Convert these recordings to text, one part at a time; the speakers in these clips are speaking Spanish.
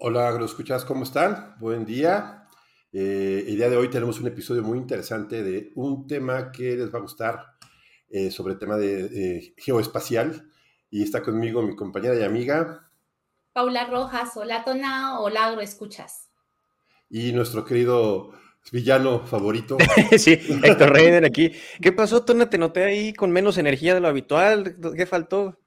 Hola, escuchas? ¿Cómo están? Buen día. Eh, el día de hoy tenemos un episodio muy interesante de un tema que les va a gustar eh, sobre el tema de geoespacial. Y está conmigo mi compañera y amiga. Paula Rojas, hola Tona, hola Escuchas. Y nuestro querido villano favorito. sí, Héctor Reiner aquí. ¿Qué pasó, Tona? Te noté ahí con menos energía de lo habitual. ¿Qué faltó?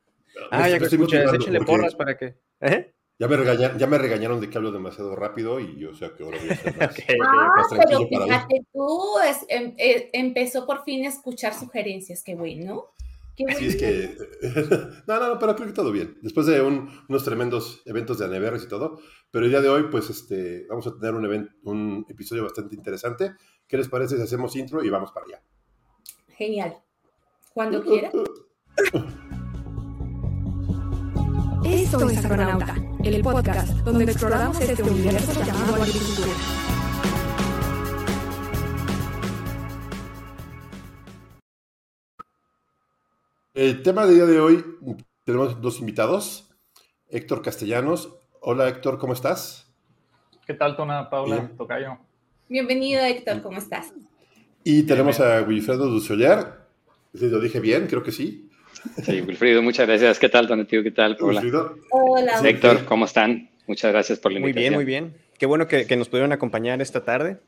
Ah, ya que escuchas, échale porras para que. ¿Eh? Ya me, regañaron, ya me regañaron de que hablo demasiado rápido y yo sé que ahora voy a ser más, ah, pero fíjate tú, em, eh, empezó por fin a escuchar sugerencias, qué bueno. Qué bueno. es que... no, no, pero creo que todo bien. Después de unos tremendos eventos de Aneveres y todo, pero el día de hoy, pues, este, vamos a tener un, un episodio bastante interesante. ¿Qué les parece si hacemos intro y vamos para allá? Genial. Cuando quieras. Esto es Agronauta, el podcast donde exploramos este universo llamado agricultura. El tema del día de hoy tenemos dos invitados. Héctor Castellanos. Hola Héctor, ¿cómo estás? ¿Qué tal, Tona, Paula, Tocayo? Bienvenido Héctor, ¿cómo estás? Y tenemos a Wilfredo Dusoyer. ¿Lo dije bien? Creo que sí. Sí, Wilfrido, muchas gracias. ¿Qué tal, Donativo? ¿Qué tal, Paula? Hola. Héctor, ¿cómo están? Muchas gracias por la invitación. Muy bien, muy bien. Qué bueno que, nos pudieron acompañar esta tarde.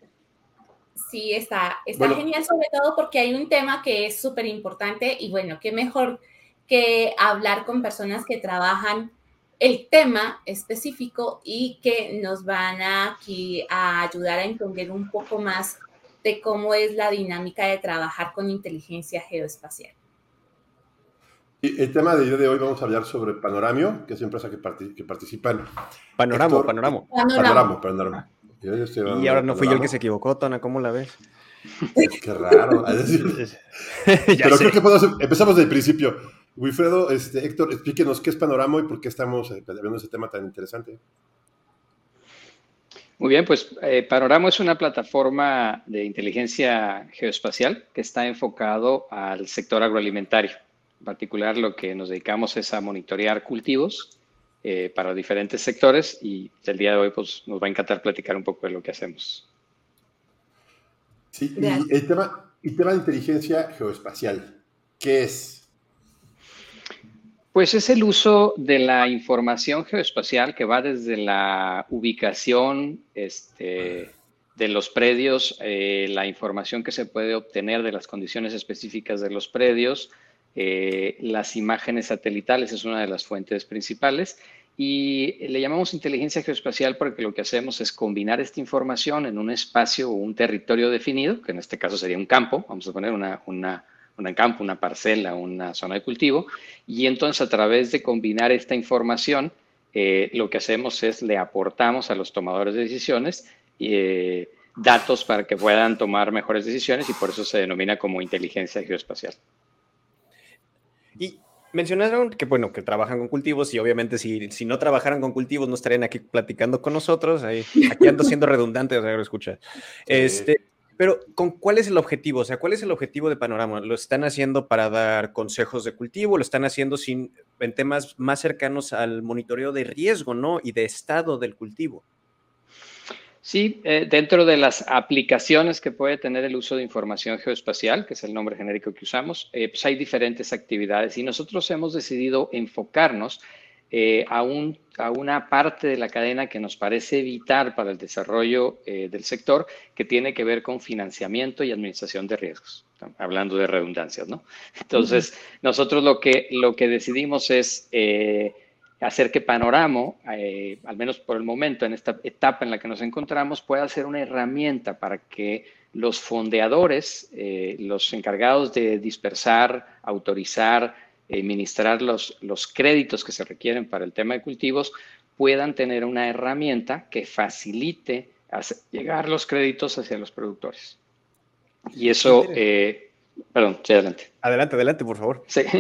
Sí, está, está genial, sobre todo porque hay un tema que es súper importante y bueno, qué mejor que hablar con personas que trabajan el tema específico y que nos van aquí a ayudar a entender un poco más de cómo es la dinámica de trabajar con inteligencia geoespacial. El tema de de hoy vamos a hablar sobre Panoramio, que es una empresa que, participa en... Panoramo, Panoramo. Panoramo, Panoramo. Y ahora no fui yo el que se equivocó, Tona, ¿cómo la ves? Qué raro. Pero creo que podemos, empezamos desde el principio. Wilfredo, este, Héctor, explíquenos qué es Panoramo y por qué estamos eh, viendo ese tema tan interesante. Muy bien, pues eh, Panoramo es una plataforma de inteligencia geoespacial que está enfocado al sector agroalimentario. En particular, lo que nos dedicamos es a monitorear cultivos eh, para diferentes sectores y el día de hoy pues, nos va a encantar platicar un poco de lo que hacemos. Sí, y el tema, el tema de inteligencia geoespacial, ¿qué es? Pues es el uso de la información geoespacial que va desde la ubicación este, de los predios, eh, la información que se puede obtener de las condiciones específicas de los predios, eh, las imágenes satelitales es una de las fuentes principales y le llamamos inteligencia geoespacial porque lo que hacemos es combinar esta información en un espacio o un territorio definido, que en este caso sería un campo, vamos a poner una, una, campo, una parcela, una zona de cultivo, y entonces a través de combinar esta información, eh, lo que hacemos es le aportamos a los tomadores de decisiones eh, datos para que puedan tomar mejores decisiones y por eso se denomina como inteligencia geoespacial. Y mencionaron que, bueno, que trabajan con cultivos y obviamente si, si no trabajaran con cultivos no estarían aquí platicando con nosotros. Ahí, aquí ando siendo redundante, o sea, escucha. Este, pero, ¿con cuál es el objetivo? O sea, ¿cuál es el objetivo de Panorama? ¿Lo están haciendo para dar consejos de cultivo? ¿Lo están haciendo sin, en temas más cercanos al monitoreo de riesgo, ¿no? Y de estado del cultivo. Sí, eh, dentro de las aplicaciones que puede tener el uso de información geoespacial, que es el nombre genérico que usamos, eh, pues hay diferentes actividades y nosotros hemos decidido enfocarnos eh, a, una parte de la cadena que nos parece vital para el desarrollo del sector, que tiene que ver con financiamiento y administración de riesgos, hablando de redundancias, ¿no? Entonces, nosotros lo que, lo que decidimos es hacer que Panoramo, eh, al menos por el momento, en esta etapa en la que nos encontramos, pueda ser una herramienta para que los fondeadores, eh, los encargados de dispersar, autorizar, administrar los, los créditos que se requieren para el tema de cultivos, puedan tener una herramienta que facilite llegar los créditos hacia los productores. Y eso Perdón, sí, adelante. Adelante, adelante, por favor. Sí.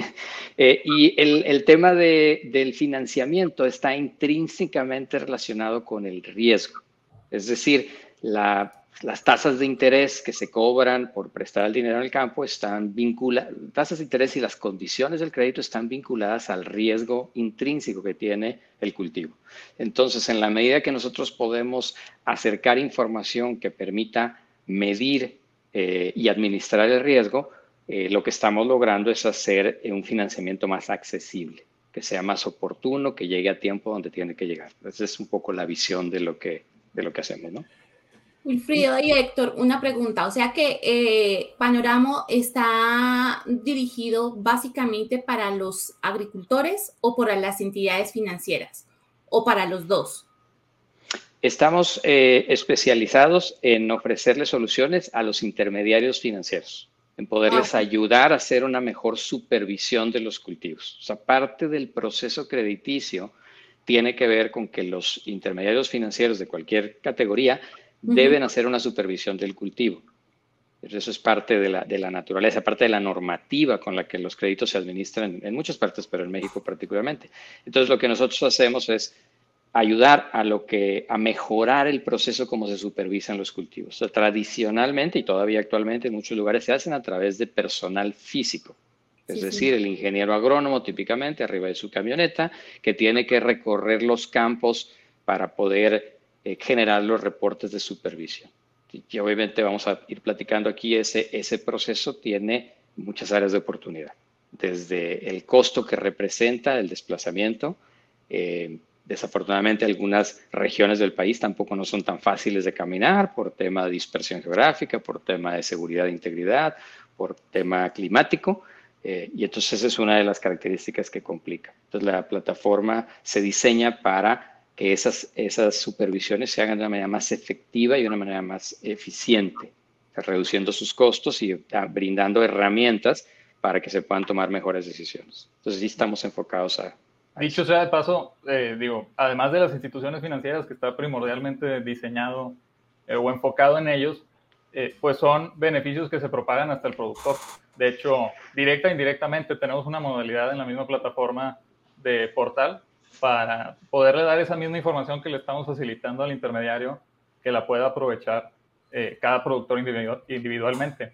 Eh, y el, tema del financiamiento está intrínsecamente relacionado con el riesgo. Es decir, la las tasas de interés que se cobran por prestar el dinero en el campo están vinculadas, tasas de interés y las condiciones del crédito están vinculadas al riesgo intrínseco que tiene el cultivo. Entonces, en la medida que nosotros podemos acercar información que permita medir eh, y administrar el riesgo, eh, lo que estamos logrando es hacer un financiamiento más accesible, que sea más oportuno, que llegue a tiempo donde tiene que llegar. Esa es un poco la visión de lo que, de lo que hacemos, ¿no? Wilfrido y Héctor, una pregunta. O sea que eh, Panoramo está dirigido básicamente para los agricultores o para las entidades financieras o para los dos. Estamos eh, especializados en ofrecerle soluciones a los intermediarios financieros, en poderles ah, ayudar a hacer una mejor supervisión de los cultivos. O sea, parte del proceso crediticio tiene que ver con que los intermediarios financieros de cualquier categoría deben hacer una supervisión del cultivo. Eso es parte de la, de la, naturaleza, parte de la normativa con la que los créditos se administran en muchas partes, pero en México particularmente. Entonces, lo que nosotros hacemos es ayudar a lo que a mejorar el proceso como se supervisan los cultivos. tradicionalmente y todavía actualmente en muchos lugares se hacen a través de personal físico. Es decir, el ingeniero agrónomo típicamente arriba de su camioneta que tiene que recorrer los campos para poder eh, generar los reportes de supervisión. Y, obviamente vamos a ir platicando aquí, ese, ese proceso tiene muchas áreas de oportunidad, desde el costo que representa el desplazamiento. Eh, desafortunadamente algunas regiones del país tampoco no son tan fáciles de caminar por tema de dispersión geográfica, por tema de seguridad e integridad, por tema climático. Eh, y entonces esa es una de las características que complica. Entonces la plataforma se diseña para que esas, esas supervisiones se hagan de una manera más efectiva y de una manera más eficiente, reduciendo sus costos y ah, brindando herramientas para que se puedan tomar mejores decisiones. Entonces, sí estamos enfocados a... Dicho sea de paso, eh, digo, además de las instituciones financieras que está primordialmente diseñado eh, o enfocado en ellos, eh, pues son beneficios que se propagan hasta el productor. De hecho, directa e indirectamente tenemos una modalidad en la misma plataforma de portal para poderle dar esa misma información que le estamos facilitando al intermediario que la pueda aprovechar cada productor individualmente.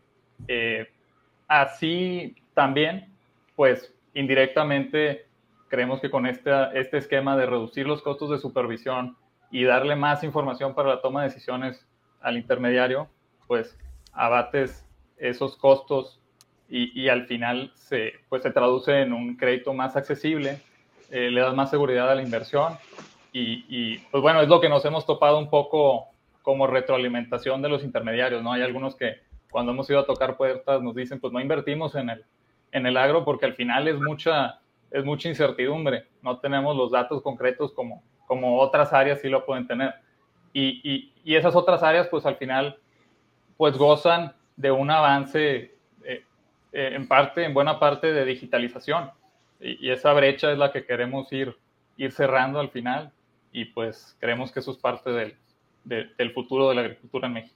Así también, pues indirectamente creemos que con este, este esquema de reducir los costos de supervisión y darle más información para la toma de decisiones al intermediario, pues abates esos costos y, y al final se, pues, se traduce en un crédito más accesible eh, le das más seguridad a la inversión y, pues bueno, es lo que nos hemos topado un poco como retroalimentación de los intermediarios, ¿no? Hay algunos que cuando hemos ido a tocar puertas nos dicen, pues no invertimos en el, en el agro porque al final es mucha, es mucha incertidumbre, no tenemos los datos concretos como, como otras áreas sí lo pueden tener. Y, y, esas otras áreas, pues al final, pues gozan de un avance eh, eh, en parte, en buena parte de digitalización y, esa brecha es la que queremos ir, ir cerrando al final y pues creemos que eso es parte del, del futuro de la agricultura en México.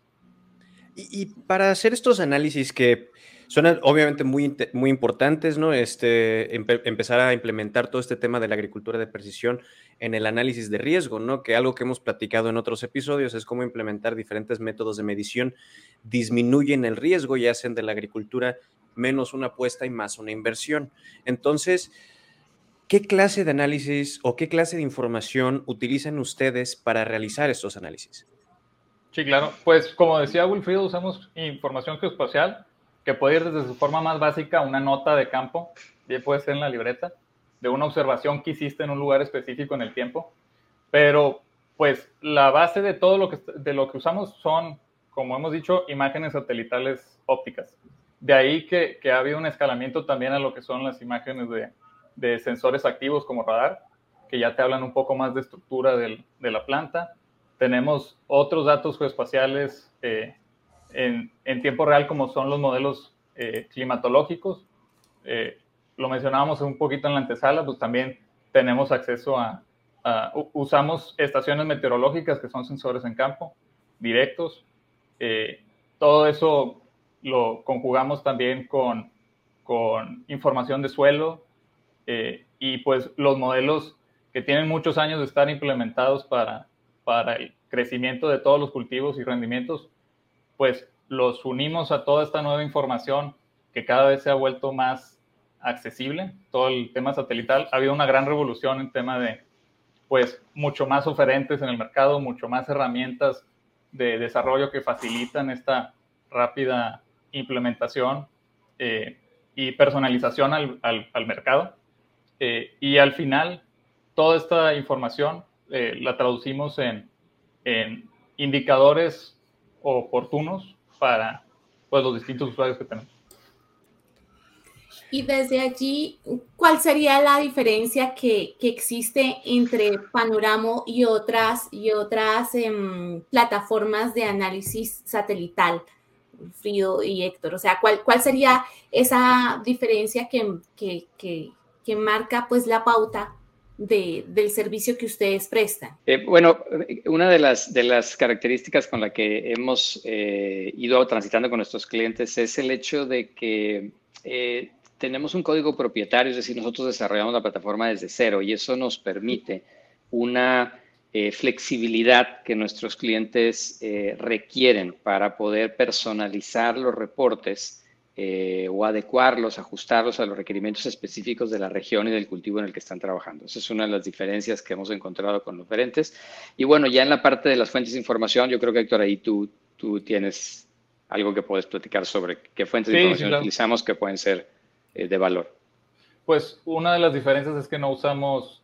Y, para hacer estos análisis que son obviamente muy, muy importantes, ¿no? Este, empezar a implementar todo este tema de la agricultura de precisión en el análisis de riesgo, ¿no? Que algo que hemos platicado en otros episodios es cómo implementar diferentes métodos de medición disminuyen el riesgo y hacen de la agricultura menos una apuesta y más una inversión. Entonces, ¿qué clase de análisis o qué clase de información utilizan ustedes para realizar estos análisis? Sí, claro. Pues como decía Wilfrido, usamos información geoespacial que puede ir desde su forma más básica, una nota de campo, bien puede ser en la libreta, de una observación que hiciste en un lugar específico en el tiempo, pero pues la base de todo lo que, de lo que usamos son, como hemos dicho, imágenes satelitales ópticas. De ahí que, ha habido un escalamiento también a lo que son las imágenes de, sensores activos como radar, que ya te hablan un poco más de estructura de la planta. Tenemos otros datos geoespaciales eh, en, tiempo real como son los modelos eh, climatológicos. Eh, lo mencionábamos un poquito en la antesala, pues también tenemos acceso a, usamos estaciones meteorológicas que son sensores en campo directos. todo eso lo conjugamos también con, con información de suelo eh, y pues los modelos que tienen muchos años de estar implementados para, para el crecimiento de todos los cultivos y rendimientos, pues los unimos a toda esta nueva información que cada vez se ha vuelto más accesible, todo el tema satelital. Ha habido una gran revolución en tema de, pues, mucho más oferentes en el mercado, mucho más herramientas de desarrollo que facilitan esta rápida implementación eh, y personalización al, al, mercado. Eh, y al final, toda esta información eh, la traducimos en, en, indicadores oportunos para pues, los distintos usuarios que tenemos. Y desde allí, ¿cuál sería la diferencia que, que existe entre Panoramo y otras, y otras em, plataformas de análisis satelital? Frido y Héctor? O sea, ¿cuál, cuál sería esa diferencia que, que, que, marca pues la pauta de, del servicio que ustedes prestan? Eh, bueno, una de las, de las características con la que hemos eh, ido transitando con nuestros clientes es el hecho de que eh, tenemos un código propietario, es decir, nosotros desarrollamos la plataforma desde cero y eso nos permite una flexibilidad que nuestros clientes requieren para poder personalizar los reportes eh, o adecuarlos, ajustarlos a los requerimientos específicos de la región y del cultivo en el que están trabajando. Esa es una de las diferencias que hemos encontrado con los diferentes. Y bueno, ya en la parte de las fuentes de información, yo creo que Héctor, ahí tú, tú tienes algo que puedes platicar sobre qué fuentes de información utilizamos que pueden ser de valor. Pues una de las diferencias es que no usamos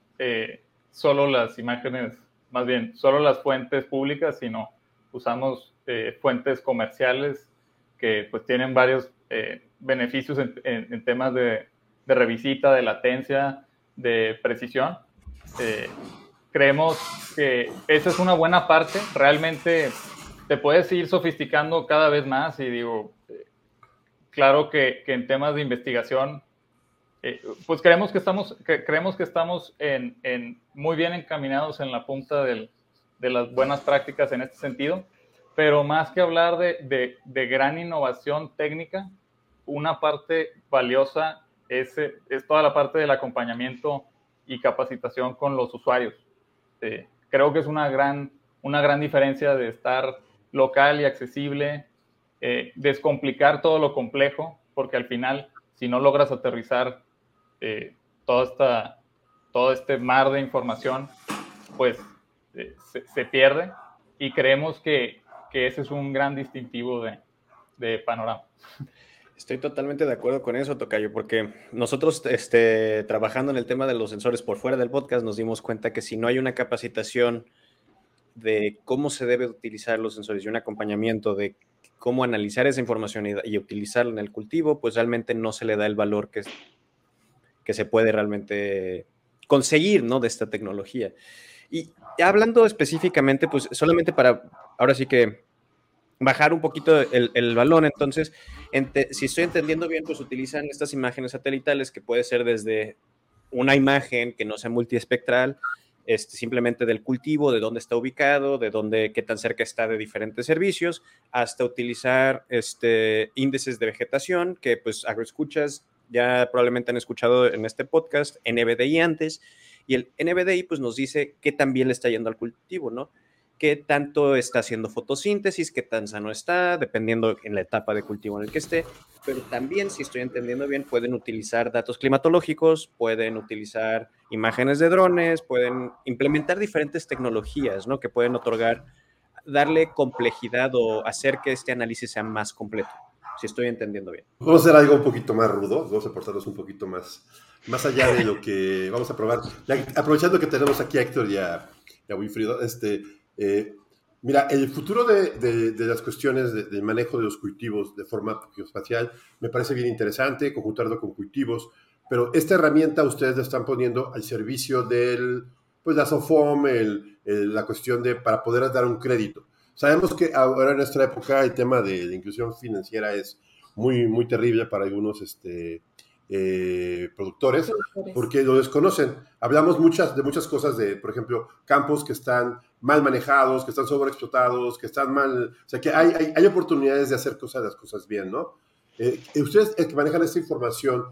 solo las imágenes más bien, solo las fuentes públicas, sino usamos eh, fuentes comerciales que pues tienen varios eh, beneficios en, temas de, revisita, de latencia, de precisión. Eh, creemos que esa es una buena parte. Realmente te puedes ir sofisticando cada vez más y digo, claro que, que en temas de investigación eh, pues creemos que estamos, creemos que estamos en, muy bien encaminados en la punta de las buenas prácticas en este sentido, pero más que hablar de, gran innovación técnica, una parte valiosa es, es, toda la parte del acompañamiento y capacitación con los usuarios. Eh, creo que es una gran, una gran diferencia de estar local y accesible, eh, descomplicar todo lo complejo, porque al final, si no logras aterrizar eh, esta, todo este mar de información, pues eh, se, pierde y creemos que, que, ese es un gran distintivo de, de Panorama. Estoy totalmente de acuerdo con eso, Tocayo, porque nosotros este, trabajando en el tema de los sensores por fuera del podcast nos dimos cuenta que si no hay una capacitación de cómo se debe utilizar los sensores y un acompañamiento de cómo analizar esa información y, utilizarla en el cultivo, pues realmente no se le da el valor que, que se puede realmente conseguir, ¿no? De esta tecnología. Y hablando específicamente, pues solamente para, ahora sí que bajar un poquito el, el balón, entonces, si estoy entendiendo bien, pues utilizan estas imágenes satelitales que puede ser desde una imagen que no sea multiespectral, este, simplemente del cultivo, de dónde está ubicado, de dónde, qué tan cerca está de diferentes servicios, hasta utilizar este, índices de vegetación, que pues agroescuchas ya probablemente han escuchado en este podcast, NBDI antes, y el NBDI pues nos dice qué tan bien le está yendo al cultivo, ¿no? Qué tanto está haciendo fotosíntesis, qué tan sano está, dependiendo en la etapa de cultivo en el que esté, pero también, si estoy entendiendo bien, pueden utilizar datos climatológicos, pueden utilizar imágenes de drones, pueden implementar diferentes tecnologías, ¿no? Que pueden otorgar, darle complejidad o hacer que este análisis sea más completo si estoy entendiendo bien. Vamos a hacer algo un poquito más rudo, vamos a portarnos un poquito más, más allá de lo que vamos a probar. aprovechando que tenemos aquí a Héctor y a, Wilfrido, este, eh, mira, el futuro de, de, las cuestiones del manejo de los cultivos de forma geoespacial me parece bien interesante, conjuntarlo con cultivos, pero esta herramienta ustedes la están poniendo al servicio del, pues la SOFOM, la cuestión de, para poder dar un crédito. Sabemos que ahora en nuestra época el tema de, inclusión financiera es muy, muy terrible para algunos este, eh, productores, porque lo desconocen. Hablamos muchas, de muchas cosas de, por ejemplo, campos que están mal manejados, que están sobreexplotados, que están mal... O sea, que hay, hay, oportunidades de hacer cosas, las cosas bien, ¿no? Eh, ustedes que manejan esta información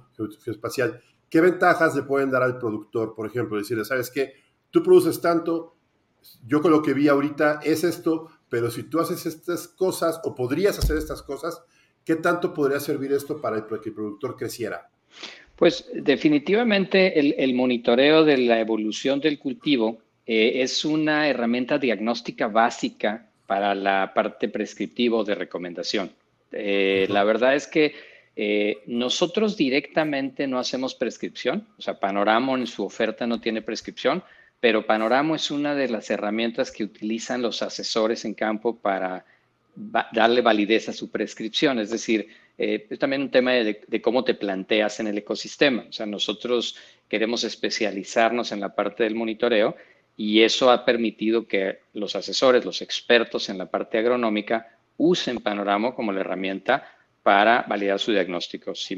geoespacial, ¿qué ventajas le pueden dar al productor? Por ejemplo, decirle, ¿sabes qué? Tú produces tanto, yo con lo que vi ahorita es esto, pero si tú haces estas cosas o podrías hacer estas cosas, ¿qué tanto podría servir esto para que el productor creciera? Pues definitivamente el, monitoreo de la evolución del cultivo eh, es una herramienta diagnóstica básica para la parte prescriptiva de recomendación. Eh, la verdad es que eh, nosotros directamente no hacemos prescripción, o sea, Panoramo en su oferta no tiene prescripción, pero Panoramo es una de las herramientas que utilizan los asesores en campo para darle validez a su prescripción. Es decir, eh, es también un tema de, cómo te planteas en el ecosistema. O sea, nosotros queremos especializarnos en la parte del monitoreo y eso ha permitido que los asesores, los expertos en la parte agronómica, usen Panoramo como la herramienta para validar su diagnóstico. Si,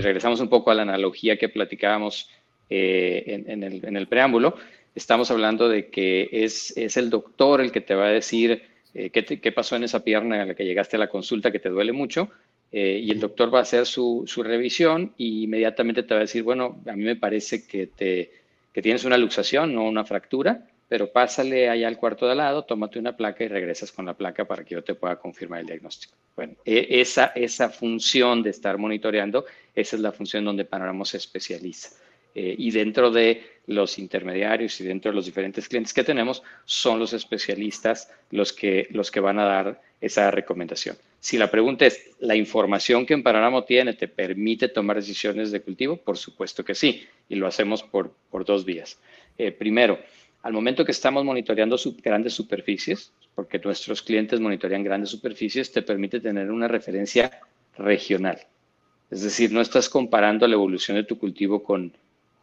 regresamos un poco a la analogía que platicábamos eh, en, el, preámbulo, estamos hablando de que es, el doctor el que te va a decir eh, qué, pasó en esa pierna en la que llegaste a la consulta que te duele mucho, eh, y el doctor va a hacer su, revisión y inmediatamente te va a decir, bueno, a mí me parece que, te, que tienes una luxación, no una fractura, pero pásale allá al cuarto de al lado, tómate una placa y regresas con la placa para que yo te pueda confirmar el diagnóstico. Bueno, e, esa, esa función de estar monitoreando, esa es la función donde Panorama se especializa. Eh, y dentro de los intermediarios y dentro de los diferentes clientes que tenemos, son los especialistas los que, los que van a dar esa recomendación. Si la pregunta es, ¿la información que en Panorama tiene te permite tomar decisiones de cultivo? Por supuesto que sí, y lo hacemos por, por dos vías. Eh, primero, al momento que estamos monitoreando grandes superficies, porque nuestros clientes monitorean grandes superficies, te permite tener una referencia regional. Es decir, no estás comparando la evolución de tu cultivo con,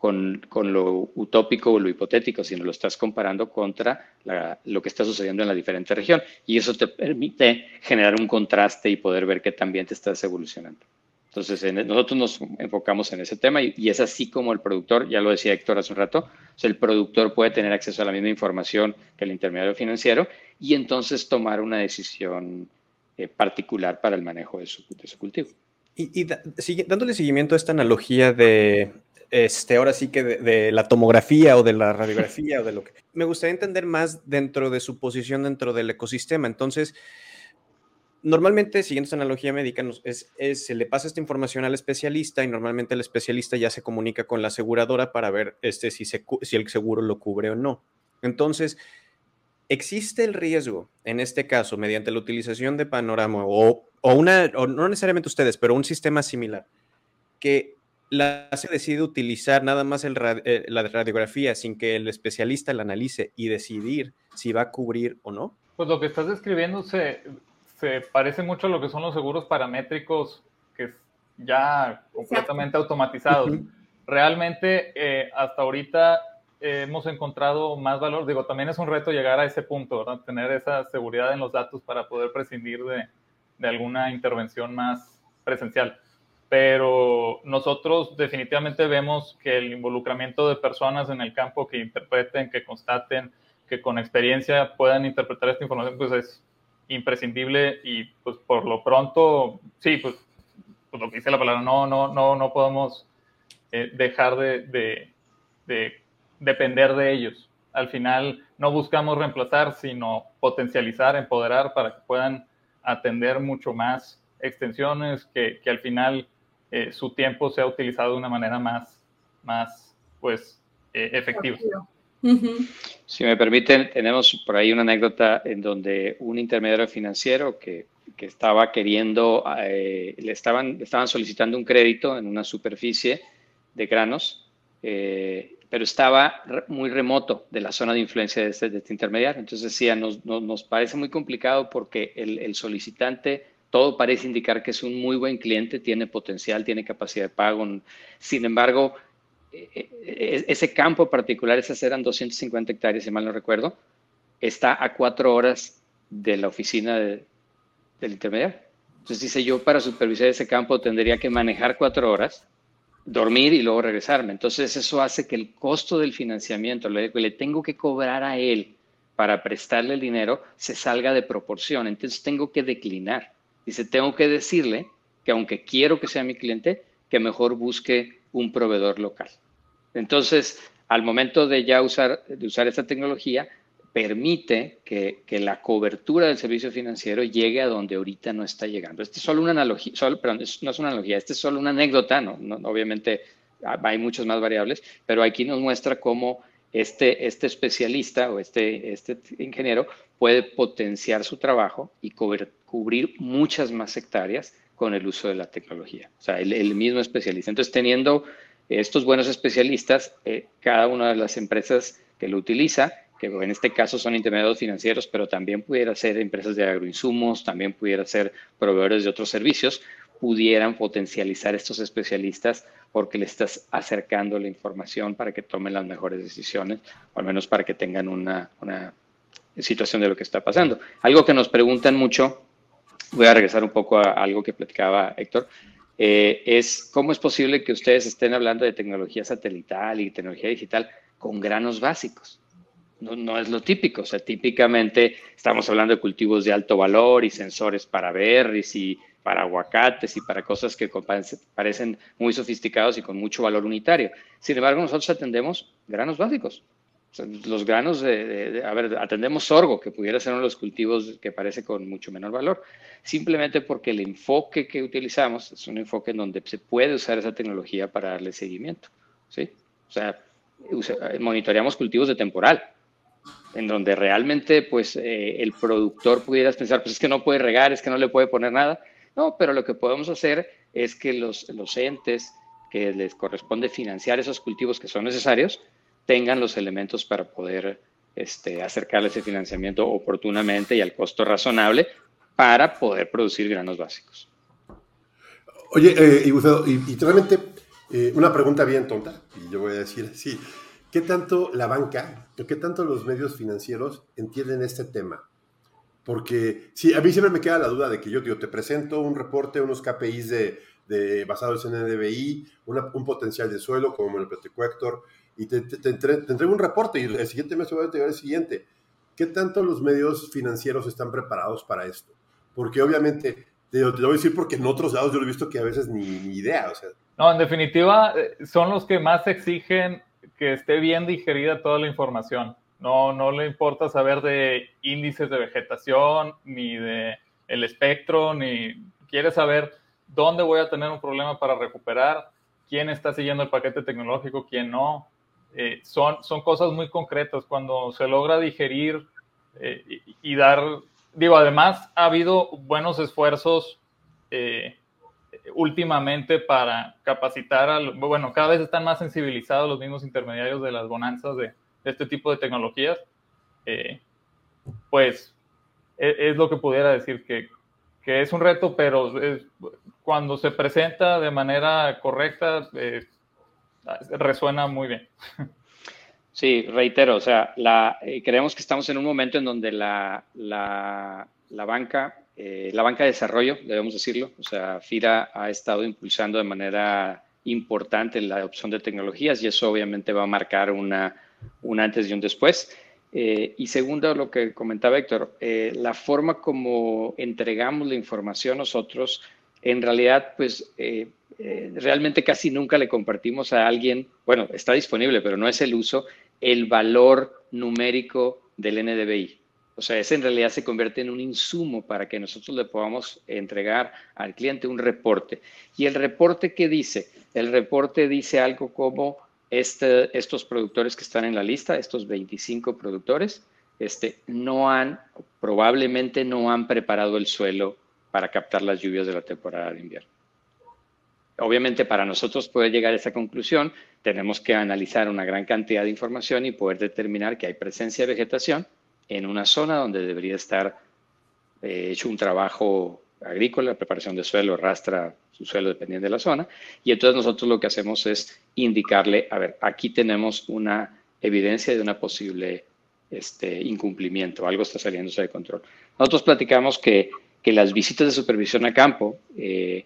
con, lo utópico o lo hipotético, sino lo estás comparando contra lo que está sucediendo en la diferente región. Y eso te permite generar un contraste y poder ver que también te estás evolucionando. Entonces, nosotros nos enfocamos en ese tema y, es así como el productor, ya lo decía Héctor hace un rato, el productor puede tener acceso a la misma información que el intermediario financiero y entonces tomar una decisión eh, particular para el manejo de su, cultivo. Y, dándole seguimiento a esta analogía de, este, ahora sí que de, la tomografía o de la radiografía o de lo que... Me gustaría entender más dentro de su posición dentro del ecosistema. Entonces, normalmente, siguiendo esta analogía médica, es, se le pasa esta información al especialista y normalmente el especialista ya se comunica con la aseguradora para ver este, si, si el seguro lo cubre o no. Entonces, existe el riesgo, en este caso, mediante la utilización de Panorama o, o una, o no necesariamente ustedes, pero un sistema similar, que la se decide utilizar nada más el, eh, la radiografía sin que el especialista la analice y decidir si va a cubrir o no? Pues lo que estás describiendo se, se parece mucho a lo que son los seguros paramétricos, que es ya completamente automatizados. Realmente, eh, hasta ahorita hemos encontrado más valor. Digo, también es un reto llegar a ese punto, ¿verdad? Tener esa seguridad en los datos para poder prescindir de, de alguna intervención más presencial. Pero nosotros definitivamente vemos que el involucramiento de personas en el campo que interpreten, que constaten, que con experiencia puedan interpretar esta información, pues es imprescindible y pues por lo pronto, sí, pues, pues, lo que dice la palabra, no, no, no, no podemos eh, dejar de, depender de ellos. Al final no buscamos reemplazar, sino potencializar, empoderar para que puedan atender mucho más extensiones, que, al final eh, su tiempo sea utilizado de una manera más, más pues, eh, efectiva. Si me permiten, tenemos por ahí una anécdota en donde un intermediario financiero que, que estaba queriendo, eh, le estaban, estaban solicitando un crédito en una superficie de granos, eh, pero estaba muy remoto de la zona de influencia de este, de este intermediario. Entonces decía, nos, nos, parece muy complicado porque el, el solicitante todo parece indicar que es un muy buen cliente, tiene potencial, tiene capacidad de pago. Sin embargo, e, e, ese campo particular, esas eran 250 hectáreas, si mal no recuerdo, está a cuatro horas de la oficina del intermediario. Entonces dice, yo para supervisar ese campo tendría que manejar cuatro horas, dormir y luego regresarme. Entonces eso hace que el costo del financiamiento, que le tengo que cobrar a él para prestarle el dinero, se salga de proporción. Entonces tengo que declinar. Dice, tengo que decirle que aunque quiero que sea mi cliente, que mejor busque un proveedor local. Entonces, al momento de ya usar, de usar esta tecnología, permite que, la cobertura del servicio financiero llegue a donde ahorita no está llegando. Esta es solo una analogía, solo, perdón, no es una analogía, esta es solo una anécdota, no, obviamente hay muchas más variables, pero aquí nos muestra cómo este, este especialista o este, este ingeniero puede potenciar su trabajo y cubrir muchas más hectáreas con el uso de la tecnología. O sea, el, mismo especialista. Entonces, teniendo estos buenos especialistas, eh, cada una de las empresas que lo utiliza que en este caso son intermediarios financieros, pero también pudiera ser empresas de agroinsumos, también pudiera ser proveedores de otros servicios, pudieran potencializar estos especialistas porque le estás acercando la información para que tomen las mejores decisiones, o al menos para que tengan una, situación de lo que está pasando. Algo que nos preguntan mucho, voy a regresar un poco a algo que platicaba Héctor, eh, es cómo es posible que ustedes estén hablando de tecnología satelital y tecnología digital con granos básicos no, es lo típico. O sea, típicamente estamos hablando de cultivos de alto valor y sensores para berries y para aguacates y para cosas que parecen muy sofisticados y con mucho valor unitario. Sin embargo, nosotros atendemos granos básicos. los granos de, a ver, atendemos sorgo, que pudiera ser uno de los cultivos que parece con mucho menor valor, simplemente porque el enfoque que utilizamos es un enfoque en donde se puede usar esa tecnología para darle seguimiento. ¿sí? O sea, monitoreamos cultivos de temporal, en donde realmente pues eh, el productor pudiera pensar, pues es que no puede regar, es que no le puede poner nada. No, pero lo que podemos hacer es que los, los entes que les corresponde financiar esos cultivos que son necesarios tengan los elementos para poder este, acercarle ese financiamiento oportunamente y al costo razonable para poder producir granos básicos. Oye, eh, y, realmente eh, una pregunta bien tonta, y yo voy a decir así, ¿Qué tanto la banca, qué tanto los medios financieros entienden este tema? Porque sí, a mí siempre me queda la duda de que yo, te presento un reporte, unos KPIs de, basados en NDBI, un potencial de suelo, como me lo platicó Héctor, y te, te, entrego un reporte y el siguiente mes te voy a entregar el siguiente. ¿Qué tanto los medios financieros están preparados para esto? Porque obviamente, te, lo voy a decir porque en otros lados yo lo he visto que a veces ni, ni idea. O sea. No, en definitiva, eh, son los que más exigen que esté bien digerida toda la información. No, no le importa saber de índices de vegetación, ni de el espectro, ni quiere saber dónde voy a tener un problema para recuperar, quién está siguiendo el paquete tecnológico, quién no. Eh, son, son cosas muy concretas. Cuando se logra digerir eh, y, dar, digo, además ha habido buenos esfuerzos eh, últimamente para capacitar a, bueno, cada vez están más sensibilizados los mismos intermediarios de las bonanzas de, este tipo de tecnologías, eh, pues e, es, lo que pudiera decir que, que es un reto, pero cuando se presenta de manera correcta, eh, resuena muy bien. Sí, reitero, o sea, la, eh, creemos que estamos en un momento en donde la, la, la banca eh, la banca de desarrollo, debemos decirlo, o sea, FIRA ha estado impulsando de manera importante la adopción de tecnologías y eso obviamente va a marcar una, un antes y un después. Eh, y segundo, lo que comentaba Héctor, eh, la forma como entregamos la información nosotros, en realidad, pues realmente casi nunca le compartimos a alguien, bueno, está disponible, pero no es el uso, el valor numérico del NDBI. O sea, ese en realidad se convierte en un insumo para que nosotros le podamos entregar al cliente un reporte. ¿Y el reporte qué dice? El reporte dice algo como este, estos productores que están en la lista, estos 25 productores, este, no han, probablemente no han preparado el suelo para captar las lluvias de la temporada de invierno. Obviamente para nosotros poder llegar a esa conclusión tenemos que analizar una gran cantidad de información y poder determinar que hay presencia de vegetación, en una zona donde debería estar eh, hecho un trabajo agrícola, preparación de suelo, rastra su suelo dependiendo de la zona. Y entonces nosotros lo que hacemos es indicarle, a ver, aquí tenemos una evidencia de una posible este, incumplimiento, algo está saliéndose de control. Nosotros platicamos que, que las visitas de supervisión a campo eh,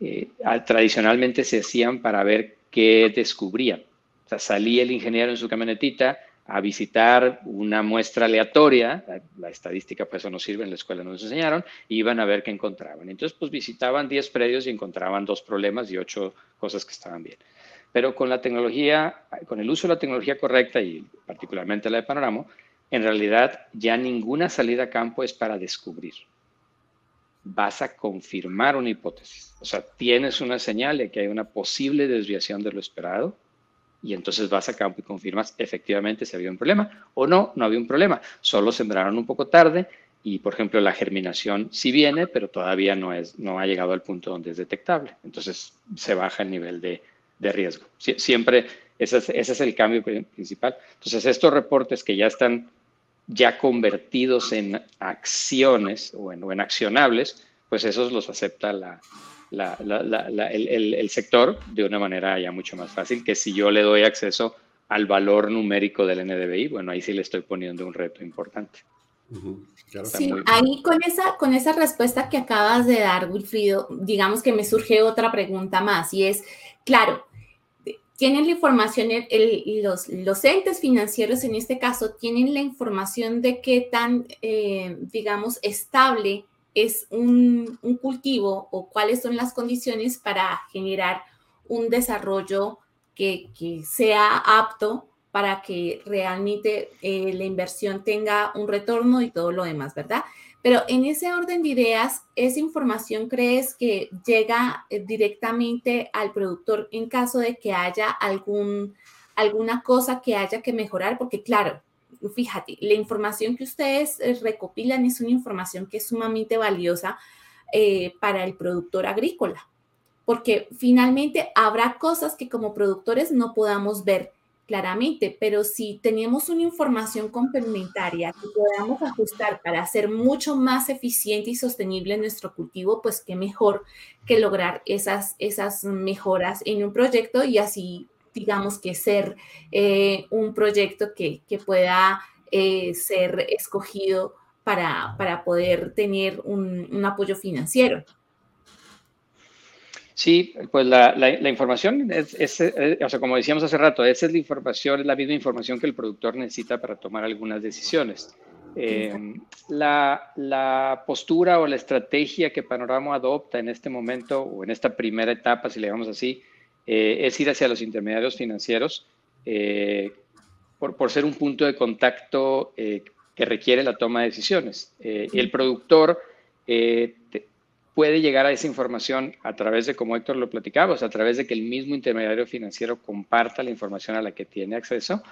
eh, tradicionalmente se hacían para ver qué descubrían. O sea, salía el ingeniero en su camionetita, a visitar una muestra aleatoria, la, estadística pues eso no sirve, en la escuela nos enseñaron, y iban a ver qué encontraban. Entonces pues visitaban 10 predios y encontraban dos problemas y ocho cosas que estaban bien. Pero con la tecnología, con el uso de la tecnología correcta y particularmente la de Panorama, en realidad ya ninguna salida a campo es para descubrir. Vas a confirmar una hipótesis. O sea, tienes una señal de que hay una posible desviación de lo esperado y entonces vas a campo y confirmas efectivamente si había un problema o no, no había un problema. Solo sembraron un poco tarde y, por ejemplo, la germinación sí viene, pero todavía no, es, no ha llegado al punto donde es detectable. Entonces se baja el nivel de, de riesgo. siempre ese es, ese es, el cambio principal. Entonces, estos reportes que ya están ya convertidos en acciones o en, o en accionables, pues esos los acepta la, la, el, el, sector de una manera ya mucho más fácil que si yo le doy acceso al valor numérico del NDBI, bueno, ahí sí le estoy poniendo un reto importante. Sí, ahí con esa, con esa respuesta que acabas de dar, Wilfrido, digamos que me surge otra pregunta más y es, claro, tienen la información, los, los, entes financieros en este caso tienen la información de qué tan, eh, digamos, estable es un, cultivo o cuáles son las condiciones para generar un desarrollo que, sea apto para que realmente eh, la inversión tenga un retorno y todo lo demás, ¿verdad? Pero en ese orden de ideas, ¿esa información crees que llega eh, directamente al productor en caso de que haya algún, alguna cosa que haya que mejorar? Porque claro, fíjate, la información que ustedes eh, recopilan es una información que es sumamente valiosa eh, para el productor agrícola, porque finalmente habrá cosas que como productores no podamos ver claramente, pero si tenemos una información complementaria que podamos ajustar para hacer mucho más eficiente y sostenible nuestro cultivo, pues qué mejor que lograr esas, esas mejoras en un proyecto y así, digamos que ser eh, un proyecto que, pueda eh, ser escogido para, para poder tener un apoyo financiero. Sí, pues la, la, información es, eh, o sea, como decíamos hace rato, esa es la información, es la misma información que el productor necesita para tomar algunas decisiones. Eh, la, la, postura o la estrategia que Panorama adopta en este momento o en esta primera etapa, si le llamamos así, eh, es ir hacia los intermediarios financieros por, por, ser un punto de contacto que requiere la toma de decisiones. el productor puede llegar a esa información a través de, como Héctor lo platicaba, a través de que el mismo intermediario financiero comparta la información a la que tiene acceso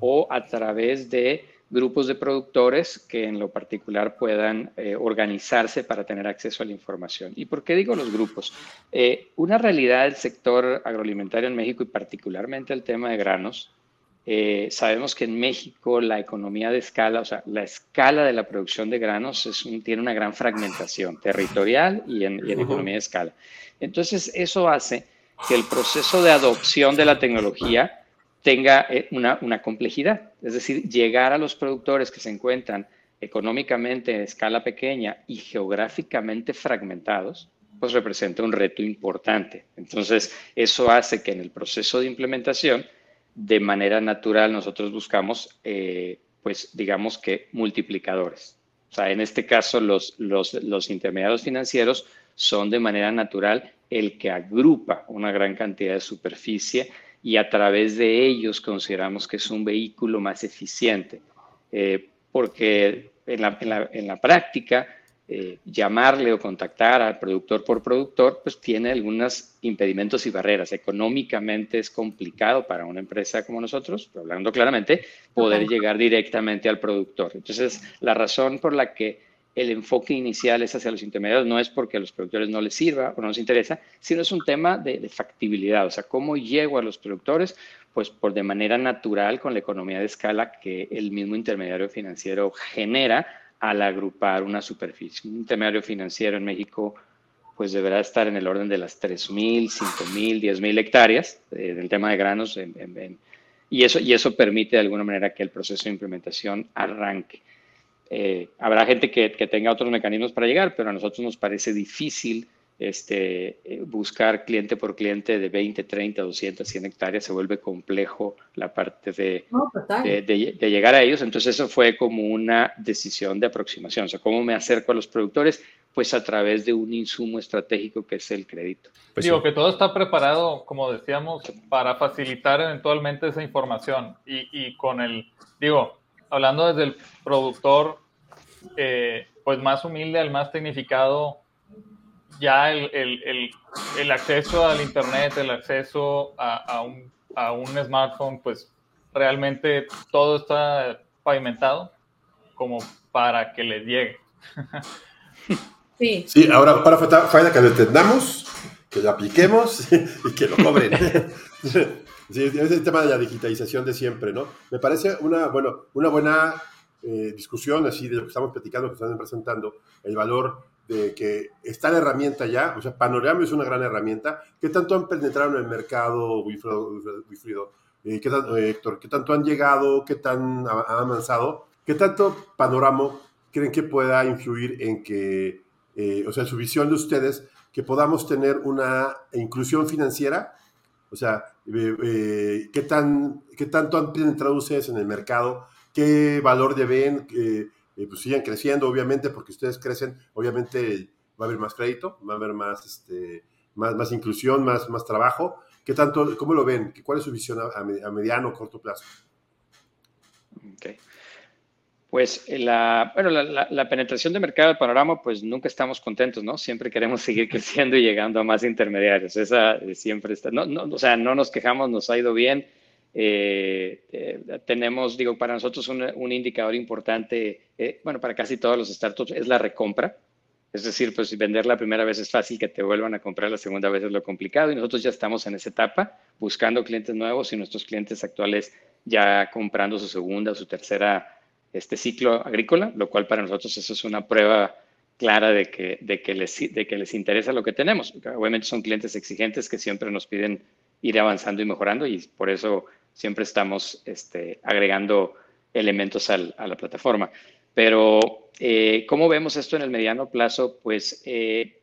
o a través de grupos de productores que en lo particular puedan eh, organizarse para tener acceso a la información. ¿Y por qué digo los grupos? Eh, una realidad del sector agroalimentario en México y particularmente el tema de granos eh, sabemos que en México la economía de escala, o sea, la escala de la producción de granos es tiene una gran fragmentación territorial y en, economía de escala. Entonces, eso hace que el proceso de adopción de la tecnología tenga eh, una, complejidad. Es decir, llegar a los productores que se encuentran económicamente en escala pequeña y geográficamente fragmentados, pues representa un reto importante. Entonces, eso hace que en el proceso de implementación de manera natural nosotros buscamos, eh, pues digamos que multiplicadores. O sea, en este caso los, los, los intermediarios financieros son de manera natural el que agrupa una gran cantidad de superficie y a través de ellos consideramos que es un vehículo más eficiente, eh, porque en la, en, la, en la, práctica eh, llamarle o contactar al productor por productor, pues tiene algunos impedimentos y barreras. Económicamente es complicado para una empresa como nosotros, hablando claramente, poder llegar directamente al productor. Entonces, la razón por la que el enfoque inicial es hacia los intermediarios no es porque a los productores no les sirva o no les interesa, sino es un tema de, factibilidad, o sea, cómo llego a los productores, pues por de manera natural con la economía de escala que el mismo intermediario financiero genera al agrupar una superficie. Un intermediario financiero en México pues deberá estar en el orden de las 3.000, 5.000, 10.000 hectáreas eh, del tema de granos y, eso, y eso permite de alguna manera que el proceso de implementación arranque. Eh, habrá gente que, que, tenga otros mecanismos para llegar, pero a nosotros nos parece difícil este, eh, buscar cliente por cliente de 20, 30, 200, 100 hectáreas, se vuelve complejo la parte de, de, llegar a ellos. Entonces eso fue como una decisión de aproximación. O sea, ¿cómo me acerco a los productores? Pues a través de un insumo estratégico que es el crédito. Pues digo, que todo está preparado, como decíamos, para facilitar eventualmente esa información. Y, y con el, digo, hablando desde el productor, eh, pues más humilde al más tecnificado, ya el, el, el, acceso al Internet, el acceso a, a, un, a, un, smartphone, pues realmente todo está pavimentado como para que les llegue. Sí. Sí, ahora para falta que lo entendamos, que lo apliquemos y que lo cobren. Sí, es el tema de la digitalización de siempre, ¿no? Me parece una, bueno, una buena eh, discusión así de lo que estamos platicando, que están presentando, el valor de que está la herramienta ya, o sea, Panorama es una gran herramienta. ¿Qué tanto han penetrado en el mercado, Wilfredo, eh, ¿qué tanto, eh, Héctor? ¿Qué tanto han llegado? ¿Qué tan han avanzado? ¿Qué tanto Panorama creen que pueda influir en que, o sea, su visión de ustedes, que podamos tener una inclusión financiera? O sea, ¿qué, tan, ¿qué tanto han penetrado ustedes en el mercado? qué valor de ven, eh, pues sigan creciendo, obviamente, porque ustedes crecen, obviamente va a haber más crédito, va a haber más, este, más, más inclusión, más, más trabajo. ¿Qué tanto, cómo lo ven? ¿Cuál es su visión a, mediano o corto plazo? Okay. Pues la, bueno, la, la, penetración de mercado del panorama, pues nunca estamos contentos, ¿no? Siempre queremos seguir creciendo y llegando a más intermediarios. Esa siempre está, no, no, o sea, no nos quejamos, nos ha ido bien. Eh, eh, tenemos, digo, para nosotros un, indicador importante, eh, bueno, para casi todos los startups es la recompra. Es decir, pues vender la primera vez es fácil, que te vuelvan a comprar la segunda vez es lo complicado y nosotros ya estamos en esa etapa buscando clientes nuevos y nuestros clientes actuales ya comprando su segunda o su tercera este ciclo agrícola, lo cual para nosotros eso es una prueba clara de que, de que, les, de que les interesa lo que tenemos. Obviamente son clientes exigentes que siempre nos piden ir avanzando y mejorando y por eso siempre estamos este, agregando elementos a la plataforma. Pero, eh, ¿cómo vemos esto en el mediano plazo? Pues eh,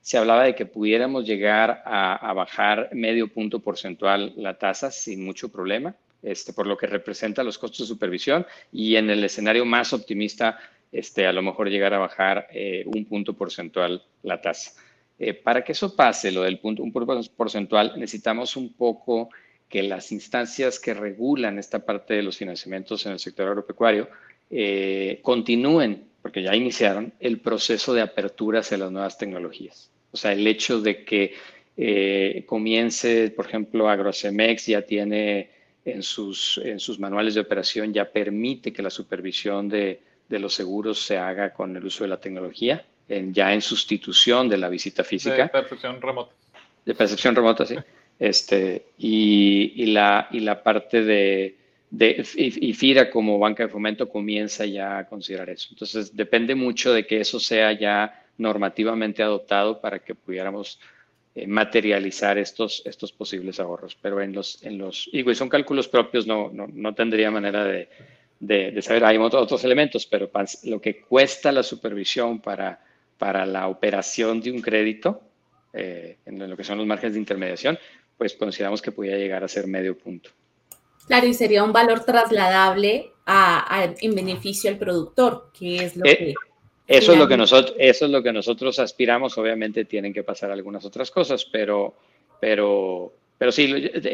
se hablaba de que pudiéramos llegar a, bajar medio punto porcentual la tasa sin mucho problema, este, por lo que representa los costos de supervisión y en el escenario más optimista, este, a lo mejor llegar a bajar eh, un punto porcentual la tasa. para que eso pase, lo del punto, un punto porcentual, necesitamos un poco que las instancias que regulan esta parte de los financiamientos en el sector agropecuario eh, continúen, porque ya iniciaron, el proceso de apertura hacia las nuevas tecnologías. O sea, el hecho de que eh, comience, por ejemplo, AgroSemex ya tiene en sus, en sus manuales de operación, ya permite que la supervisión de, de los seguros se haga con el uso de la tecnología, en, ya en sustitución de la visita física. De percepción remota. De percepción remota, sí. Este, y, la, y la parte de, de y, FIRA como banca de fomento comienza ya a considerar eso. Entonces, depende mucho de que eso sea ya normativamente adoptado para que pudiéramos eh, materializar estos, estos posibles ahorros. Pero en los, en los, y son cálculos propios, no, no, no tendría manera de, de, saber, hay otros, elementos, pero lo que cuesta la supervisión para, para la operación de un crédito, eh, en lo que son los márgenes de intermediación, pues consideramos que podía llegar a ser medio punto. Claro, y sería un valor trasladable a, en beneficio al productor, que es lo eh, que... Eso es lo que, nosotros, eso es lo que nosotros aspiramos. Obviamente tienen que pasar algunas otras cosas, pero, pero, pero sí,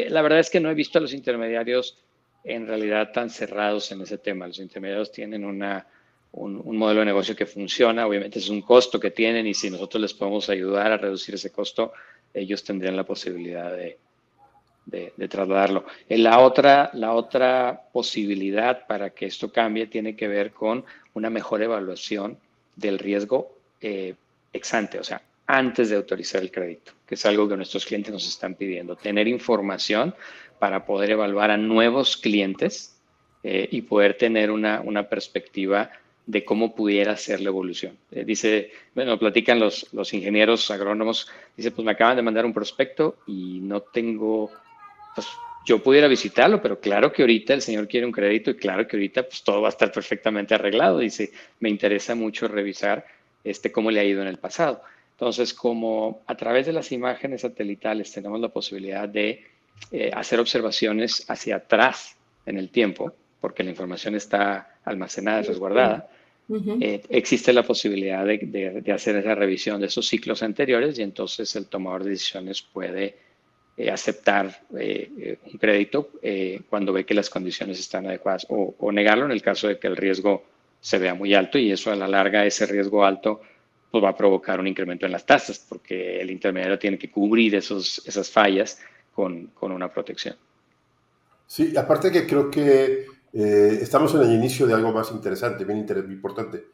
la verdad es que no he visto a los intermediarios en realidad tan cerrados en ese tema. Los intermediarios tienen una, un, un, modelo de negocio que funciona, obviamente es un costo que tienen y si nosotros les podemos ayudar a reducir ese costo, ellos tendrían la posibilidad de, de, trasladarlo. La otra, la otra posibilidad para que esto cambie tiene que ver con una mejor evaluación del riesgo eh, ex ante, o sea, antes de autorizar el crédito, que es algo que nuestros clientes nos están pidiendo. Tener información para poder evaluar a nuevos clientes eh, y poder tener una, una perspectiva de cómo pudiera ser la evolución. Eh, dice, bueno, platican los, los ingenieros agrónomos, dice, pues me acaban de mandar un prospecto y no tengo, pues yo pudiera visitarlo, pero claro que ahorita el señor quiere un crédito y claro que ahorita pues todo va a estar perfectamente arreglado. Dice, me interesa mucho revisar este, cómo le ha ido en el pasado. Entonces, como a través de las imágenes satelitales tenemos la posibilidad de eh, hacer observaciones hacia atrás en el tiempo, porque la información está almacenada, resguardada, eh, existe la posibilidad de, hacer esa revisión de esos ciclos anteriores y entonces el tomador de decisiones puede eh, aceptar eh, un crédito cuando ve que las condiciones están adecuadas o, o, negarlo en el caso de que el riesgo se vea muy alto y eso a la larga, ese riesgo alto, pues va a provocar un incremento en las tasas porque el intermediario tiene que cubrir esos, esas fallas con, con una protección. Sí, aparte que creo que eh, estamos en el inicio de algo más interesante, bien importante,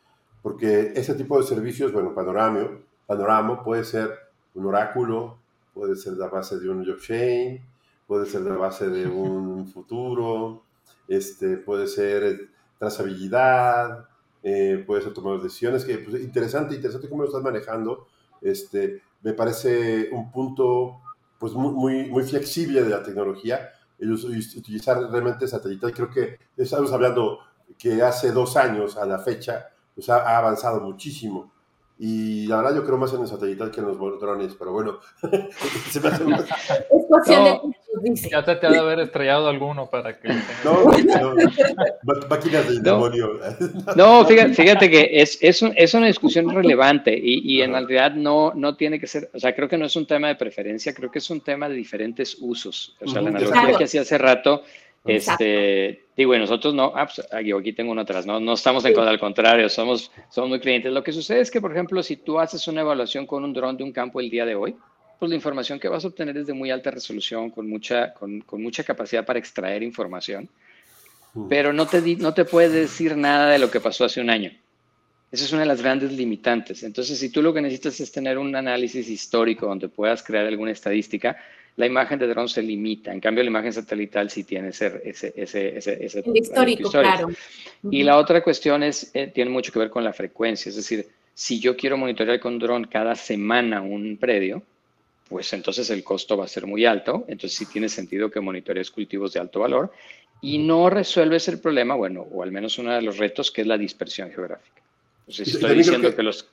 porque ese tipo de servicios, bueno, Panorama, Panorama puede ser un oráculo, puede ser la base de un blockchain, puede ser la base de un futuro, este, puede ser trazabilidad, eh, puede ser tomar decisiones, que pues, interesante, interesante cómo lo estás manejando, este, me parece un punto pues muy, muy, muy flexible de la tecnología, y utilizar realmente satelital. Creo que estamos hablando que hace dos años a la fecha pues ha, avanzado muchísimo. Y verdad yo creo más en el satelital que en los drones, pero bueno, se me hace más... Ya te, te ha de haber estrellado alguno para que... No, no, máquinas del demonio. No, fíjate, fíjate que es, es, un, es, una discusión relevante y, y en realidad no, no tiene que ser, o sea, creo que no es un tema de preferencia, creo que es un tema de diferentes usos. O sea, la analogía que hacía hace rato, este, digo, y nosotros no, ah, pues, aquí, tengo uno atrás, no, no estamos en contra, al contrario, somos, somos muy clientes. Lo que sucede es que, por ejemplo, si tú haces una evaluación con un dron de un campo el día de hoy, pues la información que vas a obtener es de muy alta resolución, con mucha, con, con mucha capacidad para extraer información, mm. pero no te, no te puede decir nada de lo que pasó hace un año. Esa es una de las grandes limitantes. Entonces, si tú lo que necesitas es tener un análisis histórico donde puedas crear alguna estadística, la imagen de dron se limita. En cambio, la imagen satelital sí tiene ese, ese, ese, ese, ese histórico, claro. Y la otra cuestión es, eh, tiene mucho que ver con la frecuencia. Es decir, si yo quiero monitorear con dron cada semana un predio, pues entonces el costo va a ser muy alto. Entonces sí tiene sentido que monitorees cultivos de alto valor y no resuelves el problema, bueno, o al menos uno de los retos, que es la dispersión geográfica. Entonces, si estoy diciendo que, los...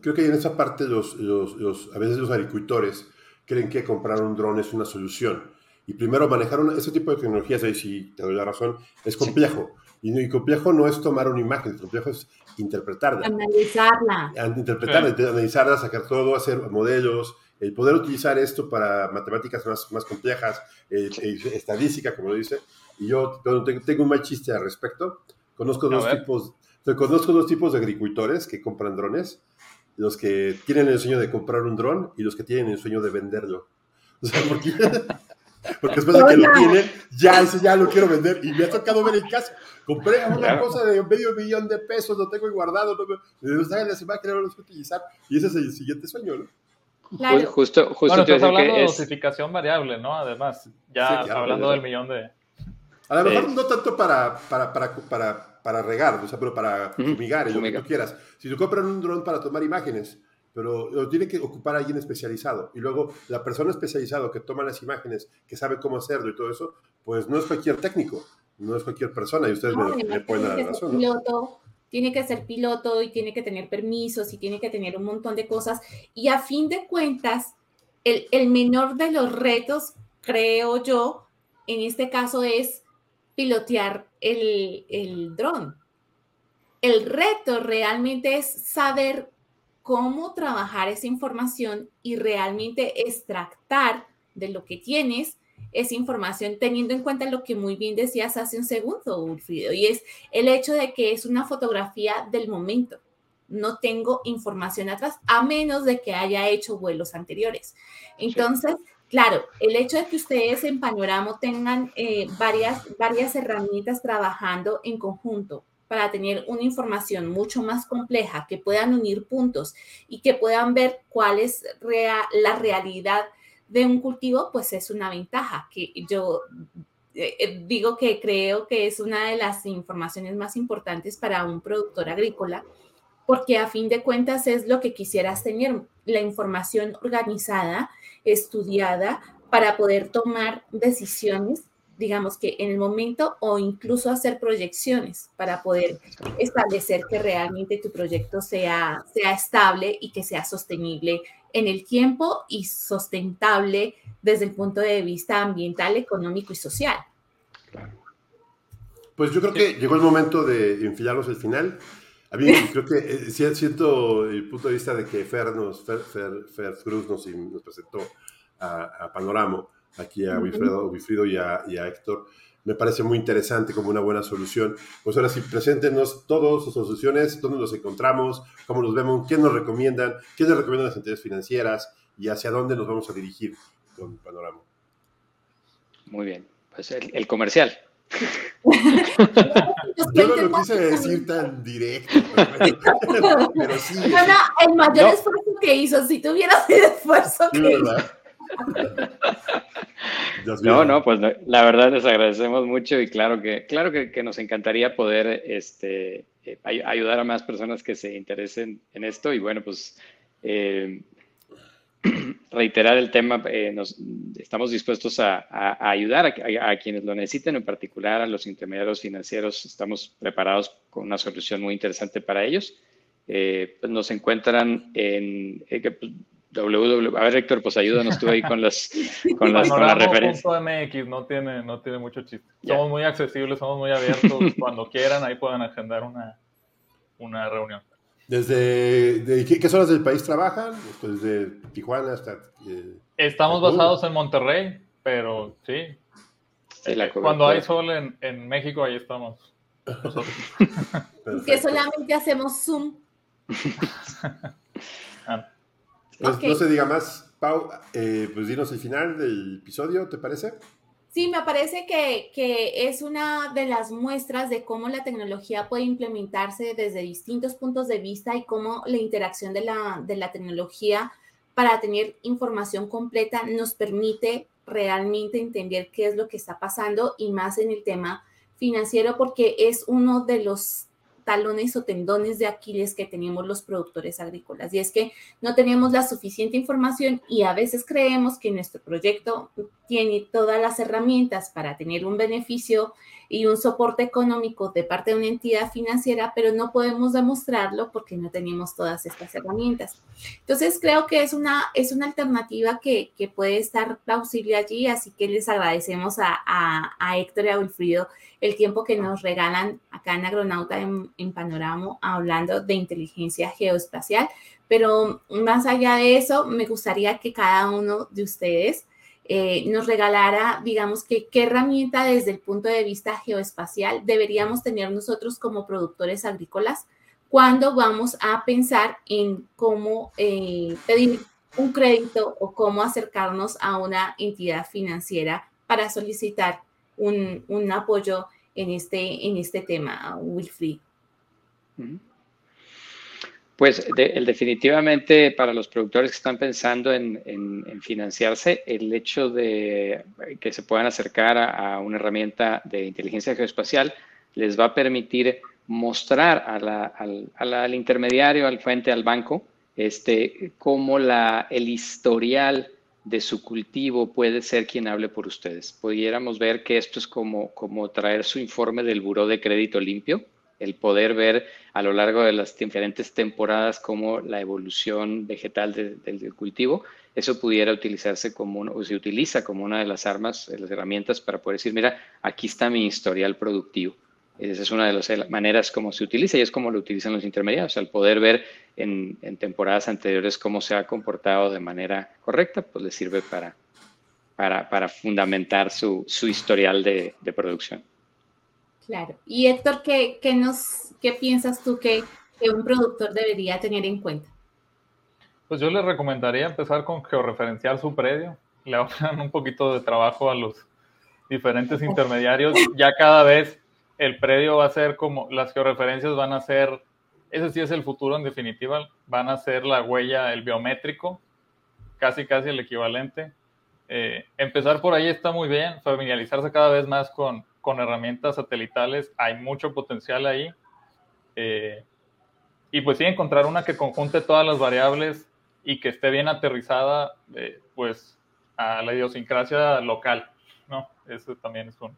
creo que en esa parte los, los, los, a veces los agricultores creen que comprar un dron es una solución. Y primero manejar ese tipo de tecnologías, ahí sí te doy la razón, es complejo. Y, y, complejo no es tomar una imagen, complejo es interpretarla. Analizarla. Interpretarla, analizarla, sacar todo, hacer modelos, el poder utilizar esto para matemáticas más, más complejas, eh, eh, estadística, como lo dice. Y yo tengo, un mal chiste al respecto. Conozco dos, tipos, conozco dos tipos de agricultores que compran drones. Los que tienen el sueño de comprar un dron y los que tienen el sueño de venderlo. O sea, porque, porque después de que lo tienen, ya ese ya lo quiero vender. Y me ha tocado ver el caso. Compré una cosa de medio millón de pesos, lo tengo guardado, no me, me, me, las imágenes, no lo utilizar. Y ese es el siguiente sueño, ¿no? Claro. Justo, justo bueno, estás hablando de dosificación variable, ¿no? Además, ya hablando del millón de... A lo mejor no tanto para, para, para, para, para regar, o sea, pero para fumigar, y lo que tú quieras. Si tú compras un dron para tomar imágenes, pero lo tiene que ocupar alguien especializado. Y luego la persona especializada que toma las imágenes, que sabe cómo hacerlo y todo eso, pues no es cualquier técnico, no es cualquier persona. Y ustedes me, me, pueden dar razón. ¿no? tiene que ser piloto y tiene que tener permisos y tiene que tener un montón de cosas. Y a fin de cuentas, el, menor de los retos, creo yo, en este caso es pilotear el, el dron. El reto realmente es saber cómo trabajar esa información y realmente extractar de lo que tienes esa información teniendo en cuenta lo que muy bien decías hace un segundo, Ulfrido, y es el hecho de que es una fotografía del momento. No tengo información atrás, a menos de que haya hecho vuelos anteriores. Entonces, claro, el hecho de que ustedes en Panorama tengan eh, varias, varias herramientas trabajando en conjunto para tener una información mucho más compleja, que puedan unir puntos y que puedan ver cuál es la realidad de un cultivo, pues es una ventaja que yo eh, eh, digo que creo que es una de las informaciones más importantes para un productor agrícola, porque a fin de cuentas es lo que quisieras tener, la información organizada, estudiada, para poder tomar decisiones, digamos que en el momento o incluso hacer proyecciones para poder establecer que realmente tu proyecto sea, sea estable y que sea sostenible en el tiempo y sustentable desde el punto de vista ambiental, económico y social. Pues yo creo que llegó el momento de enfilarnos el final. A mí creo que eh, siento el punto de vista de que Fer, nos, Fer, Cruz nos, nos, presentó a, Panoramo, aquí a Wilfredo, y, a, Héctor, me parece muy interesante como una buena solución. Pues ahora sí, preséntenos todas sus soluciones, dónde nos encontramos, cómo nos vemos, qué nos recomiendan, qué nos recomiendan las entidades financieras y hacia dónde nos vamos a dirigir con Panorama. Muy bien, pues el comercial. Yo no lo quise decir tan directo, pero, sí. el mayor esfuerzo que hizo, si tuviera el esfuerzo que hizo. No, no, pues la verdad les agradecemos mucho y claro que, claro que, nos encantaría poder este, eh, ayudar a más personas que se interesen en esto y bueno, pues eh, reiterar el tema, eh, nos, estamos dispuestos a, ayudar a, quienes lo necesiten, en particular a los intermediarios financieros. Estamos preparados con una solución muy interesante para ellos. Eh, pues nos encuentran en eh, www. A ver, Héctor, pues ayúdanos tú ahí con las, con las, con las referencias. MX no tiene, no tiene mucho chiste. Somos muy accesibles, somos muy abiertos. Cuando quieran, ahí pueden agendar una, una reunión. ¿Desde de, ¿qué, zonas del país trabajan? Pues desde Tijuana hasta... Eh, Estamos basados en Monterrey, pero sí. Cuando hay sol en, en, México, ahí estamos. que solamente hacemos Zoom. Ah. Pues, no se diga más. Pau, eh, pues dinos el final del episodio, ¿te parece? Sí, me parece que, es una de las muestras de cómo la tecnología puede implementarse desde distintos puntos de vista y cómo la interacción de la, de la tecnología para tener información completa nos permite realmente entender qué es lo que está pasando y más en el tema financiero porque es uno de los talones o tendones de Aquiles que tenemos los productores agrícolas. Y es que no tenemos la suficiente información y a veces creemos que nuestro proyecto tiene todas las herramientas para tener un beneficio y un soporte económico de parte de una entidad financiera, pero no podemos demostrarlo porque no tenemos todas estas herramientas. Entonces, creo que es una, es una alternativa que, que puede estar plausible allí, así que les agradecemos a, a, a Héctor y a Wilfrido el tiempo que nos regalan acá en Agronauta en, en Panorama hablando de inteligencia geoespacial. Pero más allá de eso, me gustaría que cada uno de ustedes eh, nos regalara, digamos, que qué herramienta desde el punto de vista geoespacial deberíamos tener nosotros como productores agrícolas cuando vamos a pensar en cómo eh, pedir un crédito o cómo acercarnos a una entidad financiera para solicitar un, apoyo en este, en este tema, Wilfried. Pues el, definitivamente para los productores que están pensando en, financiarse, el hecho de que se puedan acercar a, una herramienta de inteligencia geoespacial les va a permitir mostrar al, intermediario, al fuente, al banco, este, cómo la, el historial de su cultivo puede ser quien hable por ustedes. Pudiéramos ver que esto es como, como traer su informe del buró de crédito limpio, el poder ver a lo largo de las diferentes temporadas cómo la evolución vegetal del cultivo, eso pudiera utilizarse como, o se utiliza como una de las armas, las herramientas para poder decir, mira, aquí está mi historial productivo. Esa es una de las maneras como se utiliza y es como lo utilizan los intermediarios. Al poder ver en, temporadas anteriores cómo se ha comportado de manera correcta, pues le sirve para, para, fundamentar su, historial de, producción. Claro. Y Héctor, ¿qué, nos, qué piensas tú que, que un productor debería tener en cuenta? Pues yo le recomendaría empezar con georreferenciar su predio. Le ahorran un poquito de trabajo a los diferentes intermediarios. Ya cada vez el predio va a ser como, las georreferencias van a ser, ese sí es el futuro en definitiva, van a ser la huella, el biométrico, casi casi el equivalente. Eh, empezar por ahí está muy bien, familiarizarse cada vez más con, con herramientas satelitales, hay mucho potencial ahí. Eh, y pues sí, encontrar una que conjunte todas las variables y que esté bien aterrizada, eh, pues a la idiosincrasia local, ¿no? Eso también es un...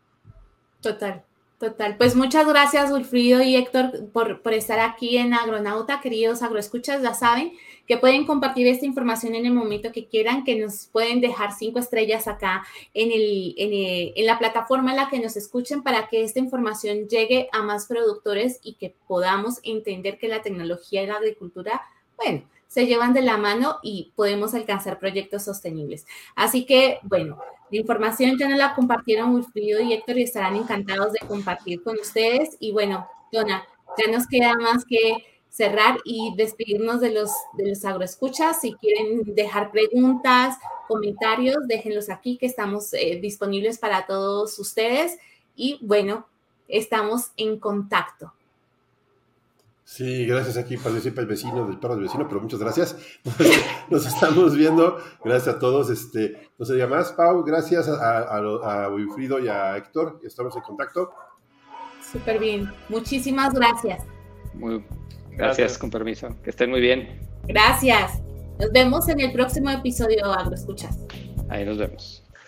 Total. Total, pues muchas gracias Wilfrido y Héctor por, estar aquí en Agronauta, queridos agroescuchas, ya saben que pueden compartir esta información en el momento que quieran, que nos pueden dejar cinco estrellas acá en, el, en, la plataforma en la que nos escuchen para que esta información llegue a más productores y que podamos entender que la tecnología y la agricultura bueno, se llevan de la mano y podemos alcanzar proyectos sostenibles. Así que, bueno, la información ya nos la compartieron Wilfrido y Héctor y estarán encantados de compartir con ustedes. Y bueno, Dona, ya nos queda más que cerrar y despedirnos de los, de los agroescuchas. Si quieren dejar preguntas, comentarios, déjenlos aquí, que estamos eh, disponibles para todos ustedes. Y bueno, estamos en contacto. Sí, gracias. Aquí participa el vecino del perro del vecino, pero muchas gracias. Nos estamos viendo. Gracias a todos. Este, no sería más, Pau. Gracias a, a, Wilfrido y a Héctor. Estamos en contacto. Súper bien. Muchísimas gracias. Muy, gracias, con permiso. Que estén muy bien. Gracias. Nos vemos en el próximo episodio Agroescuchas. Ahí nos vemos.